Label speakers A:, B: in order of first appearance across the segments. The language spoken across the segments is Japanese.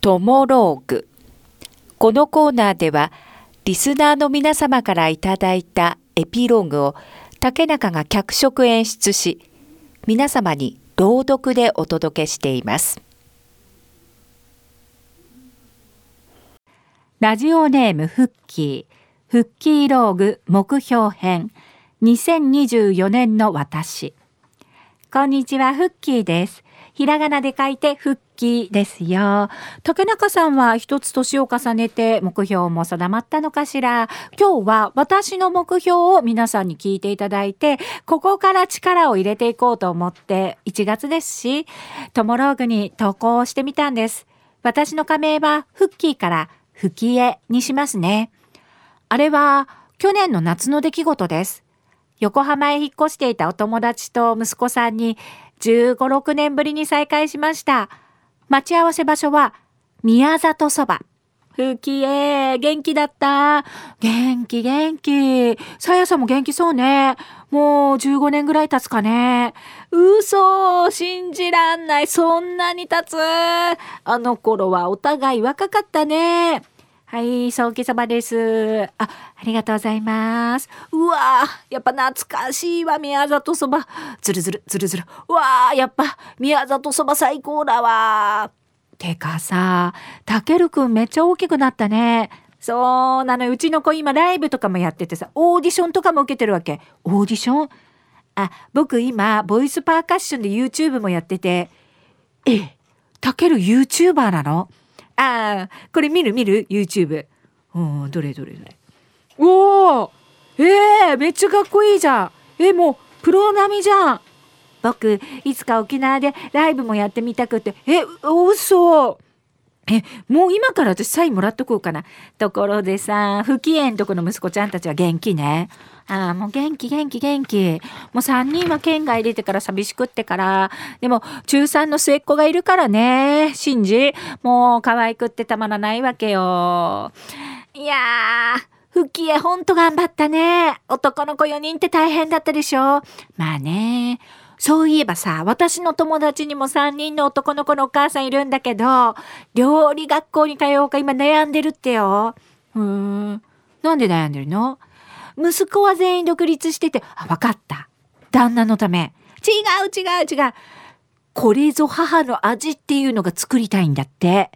A: トモローグ。このコーナーではリスナーの皆様からいただいたエピローグを竹中が脚色演出し皆様に朗読でお届けしています。
B: ラジオネームフッキー。フッキーローグ目標編。2024年の私。こんにちはフッキーです。ひらがなで書いて復帰ですよ。竹中さんは一つ年を重ねて目標も定まったのかしら今日は私の目標を皆さんに聞いていただいて、ここから力を入れていこうと思って1月ですし、トモローグに投稿してみたんです。私の仮名はフッキーからフキエにしますね。あれは去年の夏の出来事です。横浜へ引っ越していたお友達と息子さんに15、6年ぶりに再会しました。待ち合わせ場所は宮里そば。ふきえ、元気だった。元気元気。さやさんも元気そうね。もう15年ぐらい経つかね。嘘信じらんない。そんなに経つ。あの頃はお互い若かったね。はい、早期そばです。あ、ありがとうございます。うわやっぱ懐かしいわ、宮里そば。ずるずる、ずるずる。うわやっぱ宮里そば最高だわ。てかさ、たけるくんめっちゃ大きくなったね。そうなのうちの子今ライブとかもやっててさ、オーディションとかも受けてるわけ。オーディション？あ、僕今、ボイスパーカッションで YouTube もやってて、え、たける YouTuber なの？ああ、これ見る見る ?YouTube。うん、どれどれどれ。おおえー、めっちゃかっこいいじゃん。え、もう、プロ並みじゃん。僕、いつか沖縄でライブもやってみたくて。え、嘘。え、もう今から私サインもらっとこうかな。ところでさ、不機嫌とこの息子ちゃんたちは元気ね。ああ、もう元気元気元気。もう3人は県外出てから寂しくってから。でも、中3の末っ子がいるからね。シンジ。もう可愛くってたまらないわけよ。いやー。復帰へほんと頑張ったね。男の子4人って大変だったでしょ。まあね。そういえばさ、私の友達にも3人の男の子のお母さんいるんだけど、料理学校に通おうか今悩んでるってよ。うーん。なんで悩んでるの？息子は全員独立してて、あ、わかった。旦那のため。違う違う違う。これぞ母の味っていうのが作りたいんだって。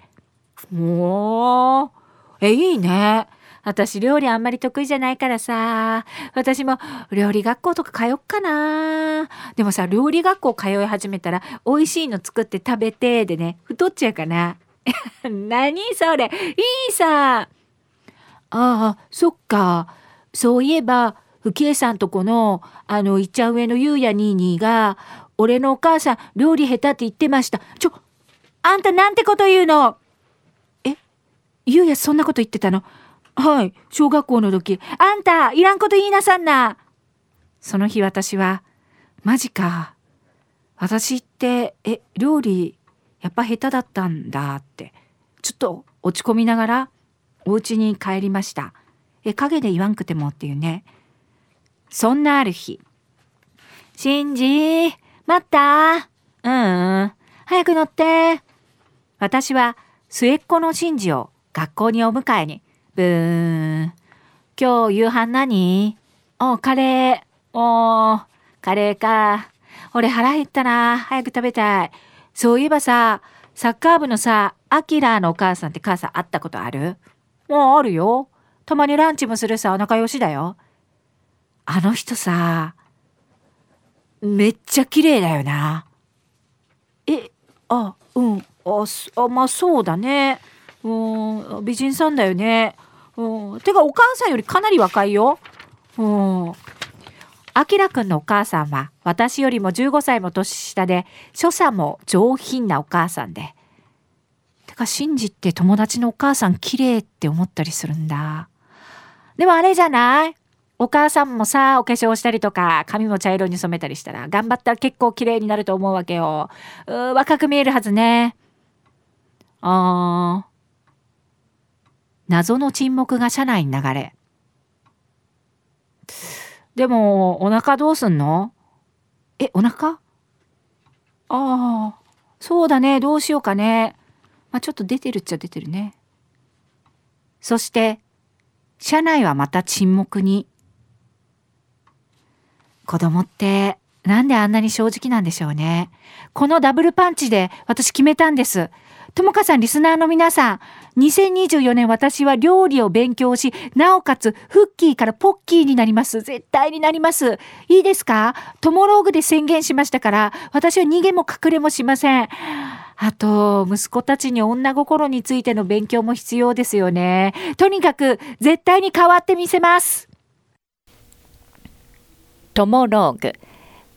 B: もう、え、いいね。私料理あんまり得意じゃないからさ。私も料理学校とか通っかな。でもさ、料理学校通い始めたら美味しいの作って食べてでね、太っちゃうかな。何それいいさ。ああ、そっか。そういえば、ふきえさんとこの、あの、いっちゃん上のゆうやにーにーが、俺のお母さん、料理下手って言ってました。ちょ、あんたなんてこと言うの？え？ゆうやそんなこと言ってたの？はい、小学校の時。あんた、いらんこと言いなさんな。その日私は、マジか。私って、え、料理、やっぱ下手だったんだって、ちょっと落ち込みながら、お家に帰りました。え陰で言わんくてもっていうねそんなある日「シンジ待ったうん、早く乗って」私は末っ子のシンジを学校にお迎えにブーン今日夕飯何おカレーおカレーか俺腹減ったな早く食べたいそういえばさサッカー部のさアキラのお母さんって母さん会ったことあるもうあるよたまにランチもするさ、仲良しだよ。あの人さ、めっちゃ綺麗だよな。え、あ、うん、あ、あまあそうだね。うん、美人さんだよね。うん、てかお母さんよりかなり若いよ。うん。あきらくんのお母さんは私よりも15歳も年下で所作も上品なお母さんで。てか信じって友達のお母さん綺麗って思ったりするんだ。でもあれじゃない？お母さんもさ、お化粧したりとか、髪も茶色に染めたりしたら、頑張ったら結構綺麗になると思うわけよ。う若く見えるはずね。あー。謎の沈黙が車内に流れ。でも、お腹どうすんの？え、お腹？ああ、そうだね。どうしようかね。まあ、ちょっと出てるっちゃ出てるね。そして、車内はまた沈黙に。子供って、なんであんなに正直なんでしょうね。このダブルパンチで私決めたんです。ともかさん、リスナーの皆さん、2024年私は料理を勉強し、なおかつ、フッキーからポッキーになります。絶対になります。いいですか？トモローグで宣言しましたから、私は逃げも隠れもしません。あと、息子たちに女心についての勉強も必要ですよね。とにかく、絶対に変わってみせます。
A: トモローグ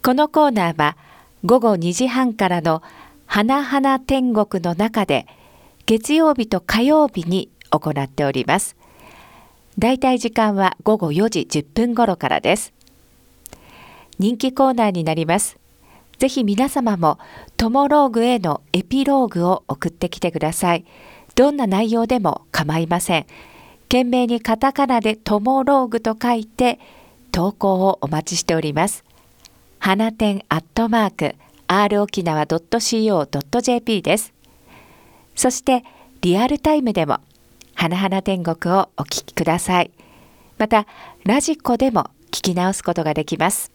A: このコーナーは午後2時半からの花々天国の中で月曜日と火曜日に行っております。だいたい時間は午後4時10分頃からです。人気コーナーになります。ぜひ皆様もトモローグへのエピローグを送ってきてください。どんな内容でも構いません。懸命にカタカナでトモローグと書いて投稿をお待ちしております。花店アットマーク r 沖縄 .co.jp です。そしてリアルタイムでも花々天国をお聞きください。またラジコでも聞き直すことができます。